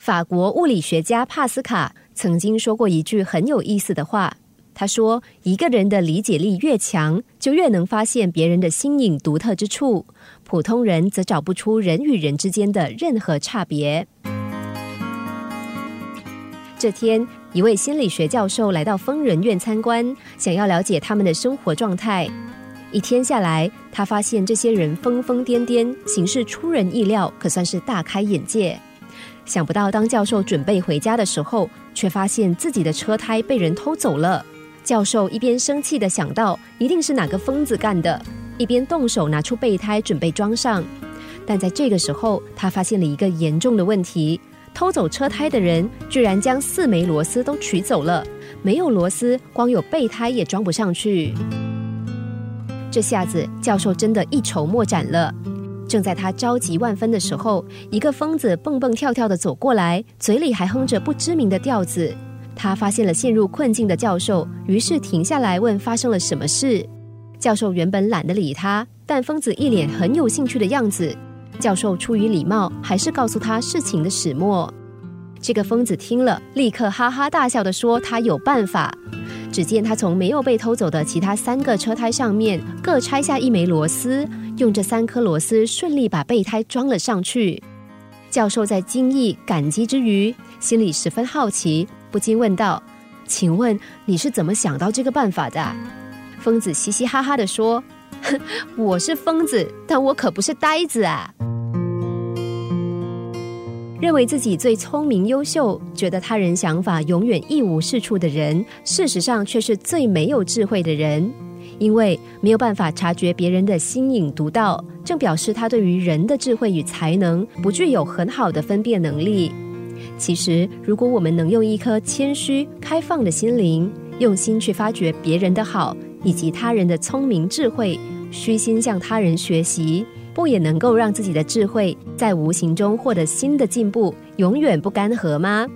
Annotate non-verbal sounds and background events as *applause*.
法国物理学家帕斯卡曾经说过一句很有意思的话。他说：“一个人的理解力越强，就越能发现别人的新颖独特之处；普通人则找不出人与人之间的任何差别。”这天，一位心理学教授来到疯人院参观，想要了解他们的生活状态。一天下来，他发现这些人疯疯癫癫，行事出人意料，可算是大开眼界。想不到，当教授准备回家的时候，却发现自己的车胎被人偷走了。教授一边生气的想到一定是哪个疯子干的，一边动手拿出备胎准备装上。但在这个时候，他发现了一个严重的问题：偷走车胎的人居然将四枚螺丝都取走了，没有螺丝，光有备胎也装不上去。这下子，教授真的一筹莫展了。正在他着急万分的时候，一个疯子蹦蹦跳跳的走过来，嘴里还哼着不知名的调子。他发现了陷入困境的教授，于是停下来问发生了什么事。教授原本懒得理他，但疯子一脸很有兴趣的样子。教授出于礼貌，还是告诉他事情的始末。这个疯子听了，立刻哈哈大笑的说：“他有办法。”只见他从没有被偷走的其他三个车胎上面各拆下一枚螺丝，用这三颗螺丝顺利把备胎装了上去。教授在惊异感激之余，心里十分好奇。不禁问道：“请问你是怎么想到这个办法的？”疯子嘻嘻哈哈的说：“ *laughs* 我是疯子，但我可不是呆子啊！”认为自己最聪明优秀，觉得他人想法永远一无是处的人，事实上却是最没有智慧的人，因为没有办法察觉别人的新颖独到，正表示他对于人的智慧与才能不具有很好的分辨能力。其实，如果我们能用一颗谦虚、开放的心灵，用心去发掘别人的好以及他人的聪明智慧，虚心向他人学习，不也能够让自己的智慧在无形中获得新的进步，永远不干涸吗？